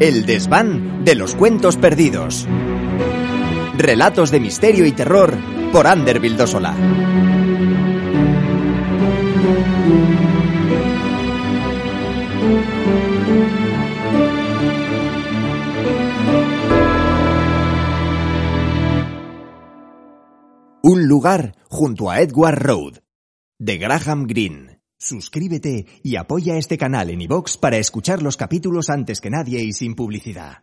El desván de los cuentos perdidos. Relatos de misterio y terror por Ander Vildosola. Un lugar junto a Edward Road, de Graham Greene. Suscríbete y apoya este canal en iVoox para escuchar los capítulos antes que nadie y sin publicidad.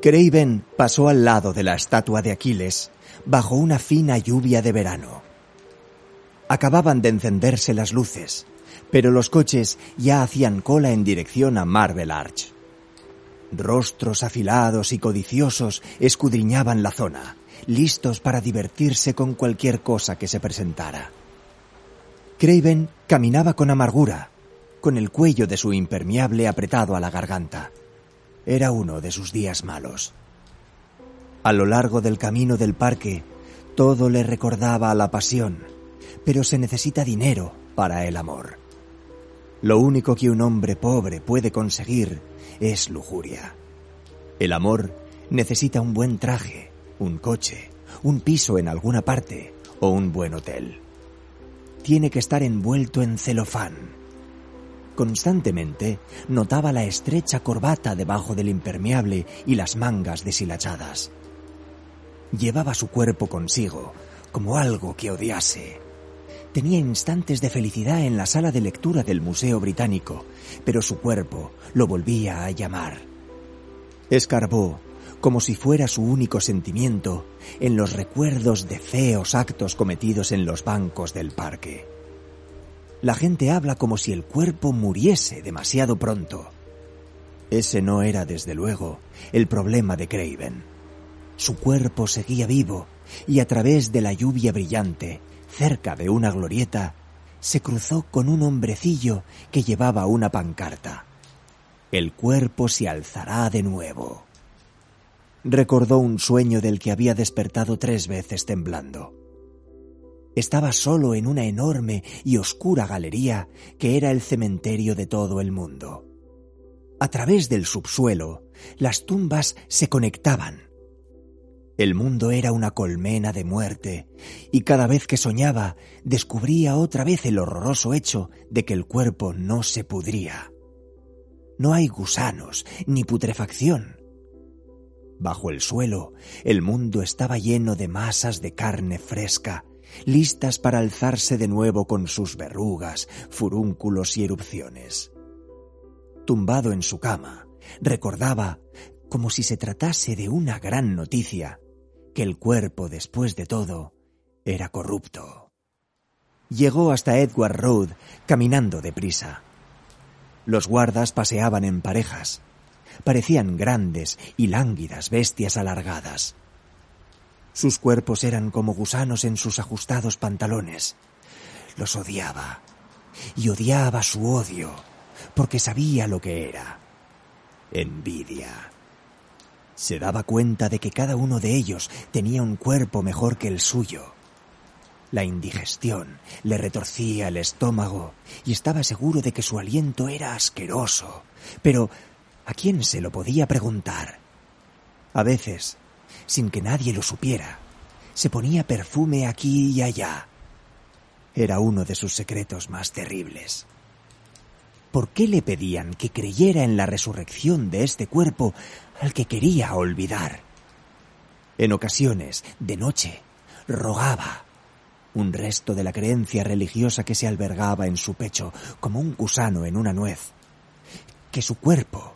Craven pasó al lado de la estatua de Aquiles bajo una fina lluvia de verano. Acababan de encenderse las luces, pero los coches ya hacían cola en dirección a Marble Arch. Rostros afilados y codiciosos escudriñaban la zona, listos para divertirse con cualquier cosa que se presentara. Craven caminaba con amargura, con el cuello de su impermeable apretado a la garganta. Era uno de sus días malos. A lo largo del camino del parque, todo le recordaba a la pasión, pero se necesita dinero para el amor. Lo único que un hombre pobre puede conseguir es lujuria. El amor necesita un buen traje, un coche, un piso en alguna parte o un buen hotel. Tiene que estar envuelto en celofán. Constantemente notaba la estrecha corbata debajo del impermeable y las mangas deshilachadas. Llevaba su cuerpo consigo como algo que odiase. Tenía instantes de felicidad en la sala de lectura del Museo Británico, pero su cuerpo lo volvía a llamar. Escarbó, como si fuera su único sentimiento, en los recuerdos de feos actos cometidos en los bancos del parque. La gente habla como si el cuerpo muriese demasiado pronto. Ese no era, desde luego, el problema de Craven. Su cuerpo seguía vivo y a través de la lluvia brillante, cerca de una glorieta, se cruzó con un hombrecillo que llevaba una pancarta. El cuerpo se alzará de nuevo. Recordó un sueño del que había despertado tres veces temblando. Estaba solo en una enorme y oscura galería que era el cementerio de todo el mundo. A través del subsuelo, las tumbas se conectaban. El mundo era una colmena de muerte, y cada vez que soñaba descubría otra vez el horroroso hecho de que el cuerpo no se pudría. No hay gusanos ni putrefacción. Bajo el suelo, el mundo estaba lleno de masas de carne fresca, listas para alzarse de nuevo con sus verrugas, furúnculos y erupciones. Tumbado en su cama, recordaba, como si se tratase de una gran noticia, que el cuerpo, después de todo, era corrupto. Llegó hasta Edward Road caminando deprisa. Los guardas paseaban en parejas. Parecían grandes y lánguidas bestias alargadas. Sus cuerpos eran como gusanos en sus ajustados pantalones. Los odiaba. Y odiaba su odio, porque sabía lo que era. Envidia. Se daba cuenta de que cada uno de ellos tenía un cuerpo mejor que el suyo. La indigestión le retorcía el estómago y estaba seguro de que su aliento era asqueroso. Pero, ¿a quién se lo podía preguntar? A veces, sin que nadie lo supiera, se ponía perfume aquí y allá. Era uno de sus secretos más terribles. ¿Por qué le pedían que creyera en la resurrección de este cuerpo al que quería olvidar? En ocasiones, de noche, rogaba un resto de la creencia religiosa que se albergaba en su pecho como un gusano en una nuez, que su cuerpo,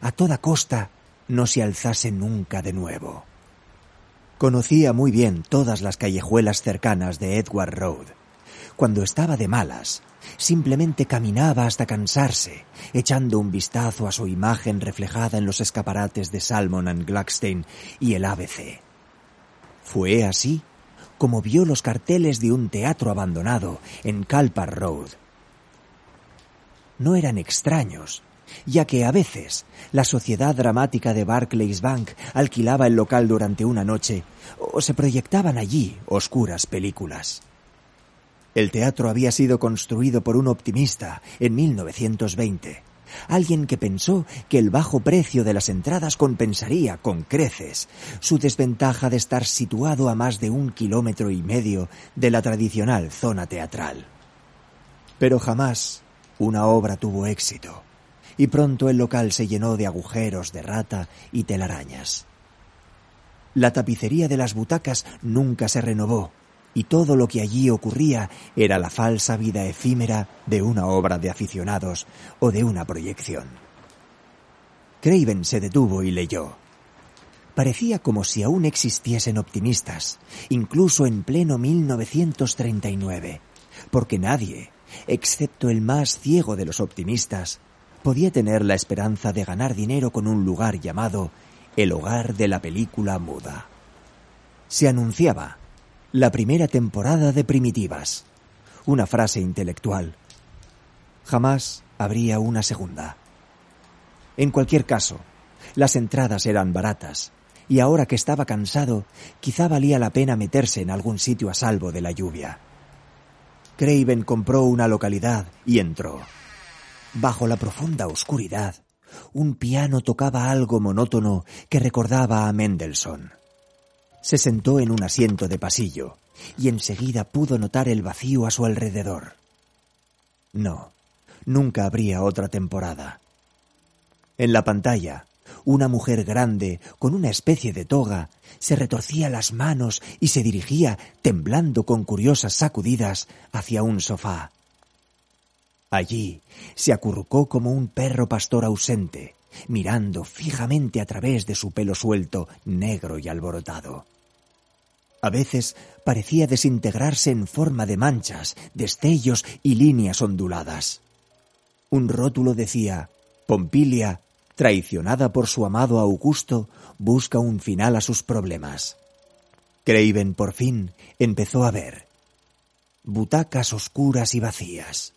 a toda costa, no se alzase nunca de nuevo. Conocía muy bien todas las callejuelas cercanas de Edward Road. Cuando estaba de malas, simplemente caminaba hasta cansarse, echando un vistazo a su imagen reflejada en los escaparates de Salmon and Gluckstein y el ABC. Fue así como vio los carteles de un teatro abandonado en Calpar Road. No eran extraños, ya que a veces la Sociedad Dramática de Barclays Bank alquilaba el local durante una noche o se proyectaban allí oscuras películas. El teatro había sido construido por un optimista en 1920, alguien que pensó que el bajo precio de las entradas compensaría con creces su desventaja de estar situado a más de un kilómetro y medio de la tradicional zona teatral. Pero jamás una obra tuvo éxito y pronto el local se llenó de agujeros de rata y telarañas. La tapicería de las butacas nunca se renovó y todo lo que allí ocurría era la falsa vida efímera de una obra de aficionados o de una proyección. Craven se detuvo y leyó. Parecía como si aún existiesen optimistas, incluso en pleno 1939, porque nadie, excepto el más ciego de los optimistas, podía tener la esperanza de ganar dinero con un lugar llamado el hogar de la película muda. Se anunciaba la primera temporada de Primitivas, una frase intelectual. Jamás habría una segunda. En cualquier caso, las entradas eran baratas, y ahora que estaba cansado, quizá valía la pena meterse en algún sitio a salvo de la lluvia. Craven compró una localidad y entró. Bajo la profunda oscuridad, un piano tocaba algo monótono que recordaba a Mendelssohn. Se sentó en un asiento de pasillo y enseguida pudo notar el vacío a su alrededor. No, nunca habría otra temporada. En la pantalla, una mujer grande, con una especie de toga, se retorcía las manos y se dirigía, temblando con curiosas sacudidas, hacia un sofá. Allí se acurrucó como un perro pastor ausente, mirando fijamente a través de su pelo suelto, negro y alborotado. A veces parecía desintegrarse en forma de manchas, destellos y líneas onduladas. Un rótulo decía Pompilia, traicionada por su amado Augusto, busca un final a sus problemas. Craven por fin empezó a ver. Butacas oscuras y vacías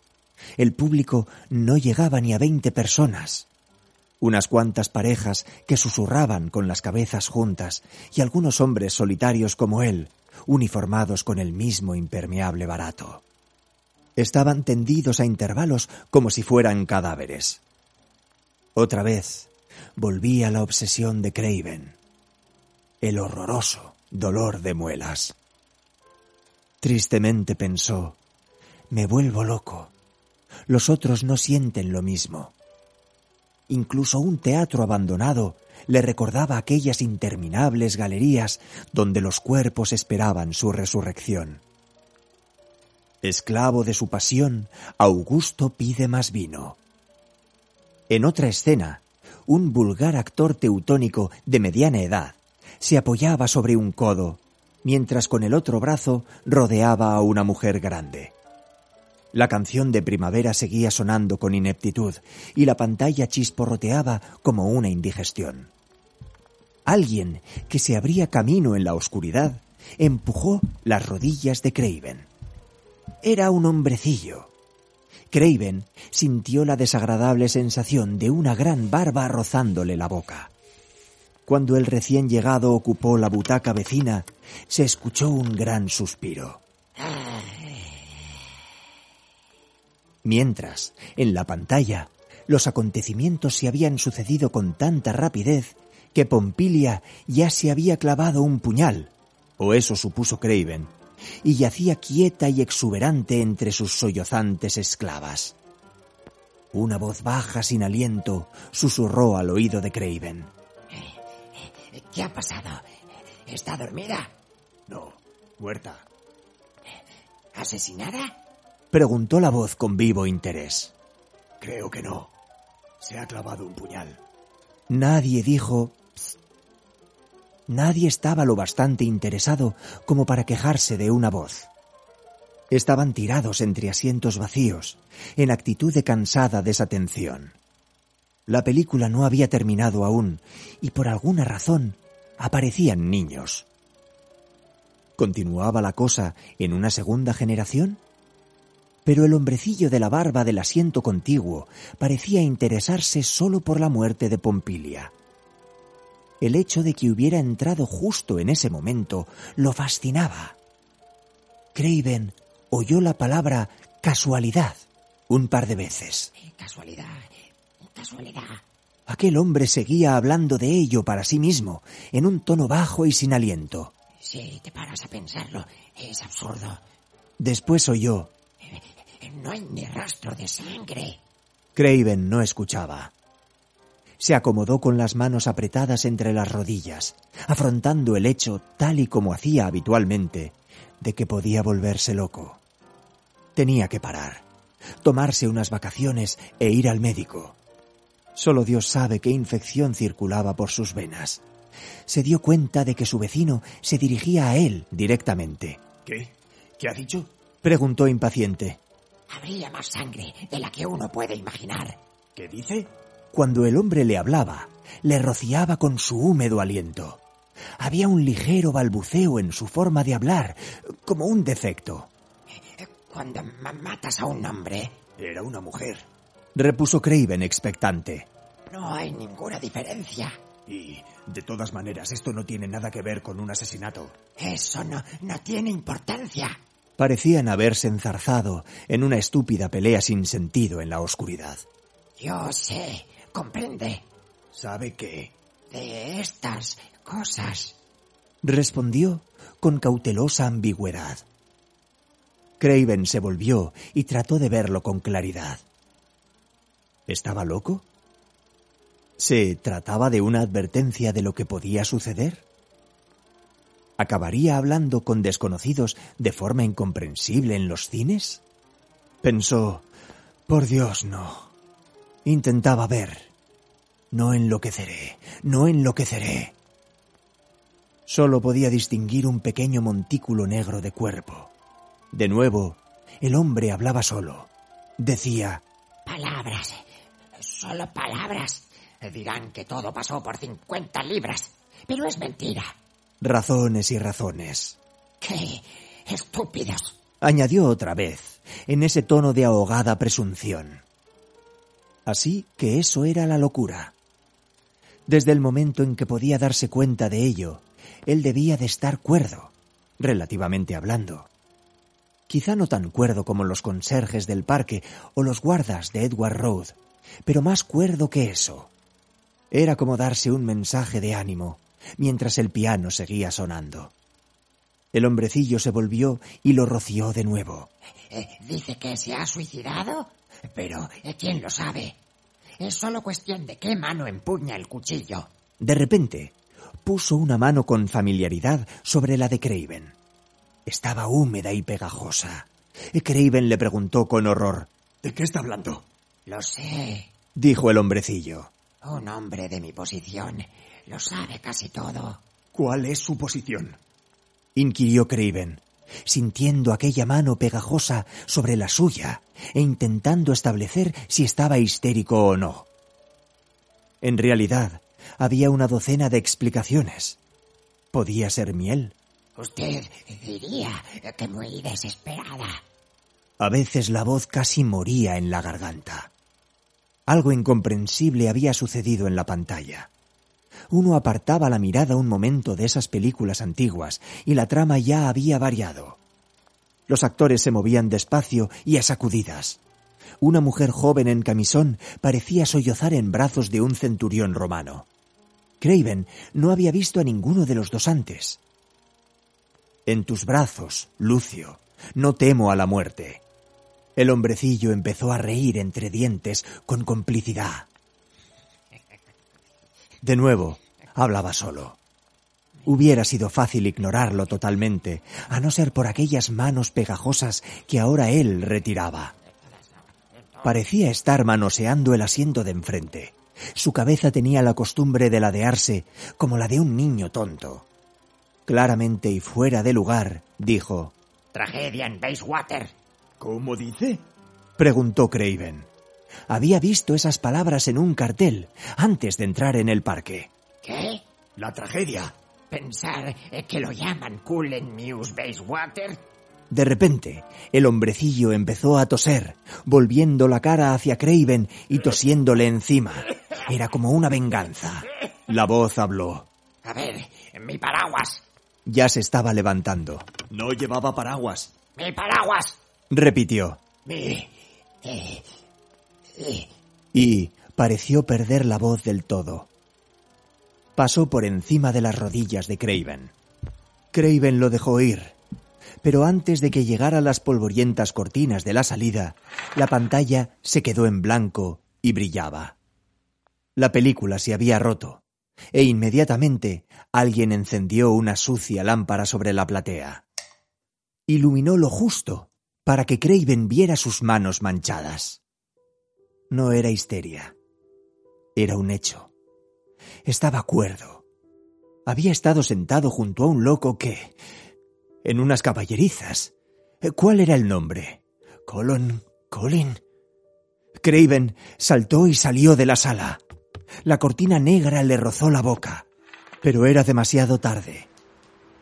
el público no llegaba ni a veinte personas. Unas cuantas parejas que susurraban con las cabezas juntas y algunos hombres solitarios como él, uniformados con el mismo impermeable barato. Estaban tendidos a intervalos como si fueran cadáveres. Otra vez volvía la obsesión de Craven, el horroroso dolor de muelas. Tristemente pensó, me vuelvo loco los otros no sienten lo mismo. Incluso un teatro abandonado le recordaba aquellas interminables galerías donde los cuerpos esperaban su resurrección. Esclavo de su pasión, Augusto pide más vino. En otra escena, un vulgar actor teutónico de mediana edad se apoyaba sobre un codo, mientras con el otro brazo rodeaba a una mujer grande. La canción de primavera seguía sonando con ineptitud y la pantalla chisporroteaba como una indigestión. Alguien que se abría camino en la oscuridad empujó las rodillas de Craven. Era un hombrecillo. Craven sintió la desagradable sensación de una gran barba rozándole la boca. Cuando el recién llegado ocupó la butaca vecina, se escuchó un gran suspiro. Mientras, en la pantalla, los acontecimientos se habían sucedido con tanta rapidez que Pompilia ya se había clavado un puñal, o eso supuso Craven, y yacía quieta y exuberante entre sus sollozantes esclavas. Una voz baja sin aliento susurró al oído de Craven. ¿Qué ha pasado? ¿Está dormida? No, muerta. ¿Asesinada? Preguntó la voz con vivo interés. Creo que no. Se ha clavado un puñal. Nadie dijo... Nadie estaba lo bastante interesado como para quejarse de una voz. Estaban tirados entre asientos vacíos, en actitud de cansada desatención. La película no había terminado aún y por alguna razón aparecían niños. ¿Continuaba la cosa en una segunda generación? Pero el hombrecillo de la barba del asiento contiguo parecía interesarse solo por la muerte de Pompilia. El hecho de que hubiera entrado justo en ese momento lo fascinaba. Craven oyó la palabra casualidad un par de veces. Casualidad, casualidad. Aquel hombre seguía hablando de ello para sí mismo, en un tono bajo y sin aliento. Si te paras a pensarlo, es absurdo. Después oyó. No hay ni rastro de sangre. Craven no escuchaba. Se acomodó con las manos apretadas entre las rodillas, afrontando el hecho tal y como hacía habitualmente, de que podía volverse loco. Tenía que parar, tomarse unas vacaciones e ir al médico. Solo Dios sabe qué infección circulaba por sus venas. Se dio cuenta de que su vecino se dirigía a él directamente. ¿Qué? ¿Qué ha dicho? Preguntó impaciente. Habría más sangre de la que uno puede imaginar. ¿Qué dice? Cuando el hombre le hablaba, le rociaba con su húmedo aliento. Había un ligero balbuceo en su forma de hablar, como un defecto. Cuando ma- matas a un hombre, Era una mujer. Repuso Craven expectante. no hay ninguna diferencia. Y, de todas maneras, esto no tiene nada que ver con un asesinato. Eso no, no tiene importancia. Parecían haberse enzarzado en una estúpida pelea sin sentido en la oscuridad. Yo sé, comprende, ¿Sabe qué? de estas cosas. Respondió con cautelosa ambigüedad. Craven se volvió y trató de verlo con claridad. ¿Estaba loco? ¿Se trataba de una advertencia de lo que podía suceder? ¿Acabaría hablando con desconocidos de forma incomprensible en los cines? Pensó, por Dios, no. Intentaba ver. No enloqueceré, no enloqueceré. Solo podía distinguir un pequeño montículo negro de cuerpo. De nuevo, el hombre hablaba solo. Decía, Palabras, solo palabras. Dirán que todo pasó por 50 libras, pero es mentira. Razones y razones. ¡Qué estúpidos! Añadió otra vez, en ese tono de ahogada presunción. Así que eso era la locura. Desde el momento en que podía darse cuenta de ello, él debía de estar cuerdo, relativamente hablando. Quizá no tan cuerdo como los conserjes del parque o los guardas de Edward Road, pero más cuerdo que eso. Era como darse un mensaje de ánimo, mientras el piano seguía sonando. El hombrecillo se volvió y lo roció de nuevo. Eh, ¿Dice que se ha suicidado? Pero, eh, ¿quién lo sabe? Es solo cuestión de qué mano empuña el cuchillo. De repente, puso una mano con familiaridad sobre la de Craven. Estaba húmeda y pegajosa. Craven le preguntó con horror. ¿De qué está hablando? Lo sé. Dijo el hombrecillo. Un hombre de mi posición lo sabe casi todo. ¿Cuál es su posición? Inquirió Craven, sintiendo aquella mano pegajosa sobre la suya e intentando establecer si estaba histérico o no. En realidad, había una docena de explicaciones. ¿Podía ser miel? Usted diría que muy desesperada. A veces la voz casi moría en la garganta. Algo incomprensible había sucedido en la pantalla. Uno apartaba la mirada un momento de esas películas antiguas y la trama ya había variado. Los actores se movían despacio y a sacudidas. Una mujer joven en camisón parecía sollozar en brazos de un centurión romano. Craven no había visto a ninguno de los dos antes. En tus brazos, Lucio, no temo a la muerte. El hombrecillo empezó a reír entre dientes con complicidad. De nuevo, hablaba solo. Hubiera sido fácil ignorarlo totalmente, a no ser por aquellas manos pegajosas que ahora él retiraba. Parecía estar manoseando el asiento de enfrente. Su cabeza tenía la costumbre de ladearse como la de un niño tonto. Claramente y fuera de lugar, dijo, Tragedia en Bayswater. ¿Cómo dice? preguntó Craven. Había visto esas palabras en un cartel antes de entrar en el parque. ¿Qué? La tragedia. Pensar eh, que lo llaman Cool en News Bayswater. De repente, el hombrecillo empezó a toser, volviendo la cara hacia Craven y tosiéndole encima. Era como una venganza. La voz habló. A ver, mi paraguas. Ya se estaba levantando. No llevaba paraguas. Mi paraguas. Repitió. Mi... eh, Y pareció perder la voz del todo. Pasó por encima de las rodillas de Craven. Craven lo dejó ir. Pero antes de que llegara las polvorientas cortinas de la salida, la pantalla se quedó en blanco y brillaba. La película se había roto, e inmediatamente alguien encendió una sucia lámpara sobre la platea. Iluminó lo justo para que Craven viera sus manos manchadas. No era histeria. Era un hecho. Estaba cuerdo. Había estado sentado junto a un loco que... en unas caballerizas. ¿Cuál era el nombre? Colon... Colin. Craven saltó y salió de la sala. La cortina negra le rozó la boca. Pero era demasiado tarde.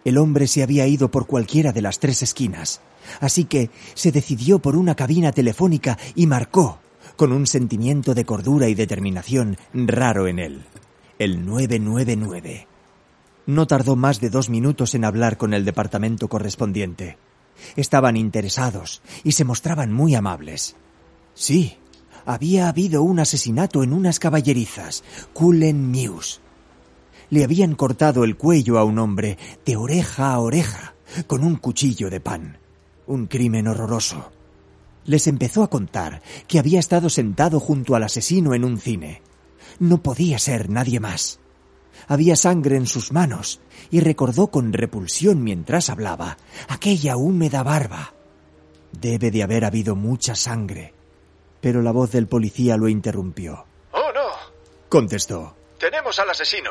El hombre se había ido por cualquiera de las tres esquinas, así que se decidió por una cabina telefónica y marcó, con un sentimiento de cordura y determinación raro en él, el 999. No tardó más de dos minutos en hablar con el departamento correspondiente. Estaban interesados y se mostraban muy amables. Sí, había habido un asesinato en unas caballerizas, Cullen Mews. Le habían cortado el cuello a un hombre de oreja a oreja con un cuchillo de pan. Un crimen horroroso. Les empezó a contar que había estado sentado junto al asesino en un cine. No podía ser nadie más. Había sangre en sus manos y recordó con repulsión mientras hablaba aquella húmeda barba. Debe de haber habido mucha sangre. Pero la voz del policía lo interrumpió. Oh, no. Contestó. Tenemos al asesino.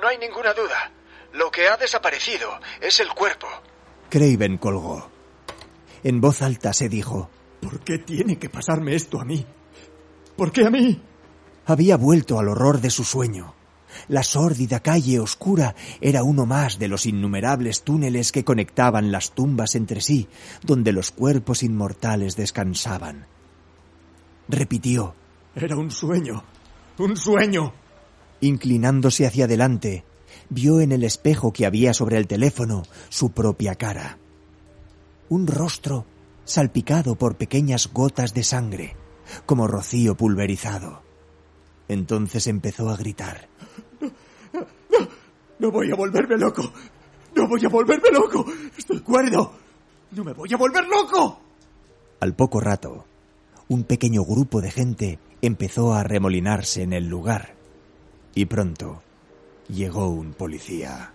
No hay ninguna duda. Lo que ha desaparecido es el cuerpo. Craven colgó. En voz alta se dijo. ¿Por qué tiene que pasarme esto a mí? ¿Por qué a mí? Había vuelto al horror de su sueño. La sórdida calle oscura era uno más de los innumerables túneles que conectaban las tumbas entre sí, donde los cuerpos inmortales descansaban. Repitió, Era un sueño. Un sueño. inclinándose hacia adelante, vio en el espejo que había sobre el teléfono su propia cara. Un rostro salpicado por pequeñas gotas de sangre, como rocío pulverizado. Entonces empezó a gritar. No voy a volverme loco. No voy a volverme loco. Estoy cuerdo. No me voy a volver loco. Al poco rato, un pequeño grupo de gente empezó a remolinarse en el lugar. Y pronto llegó un policía.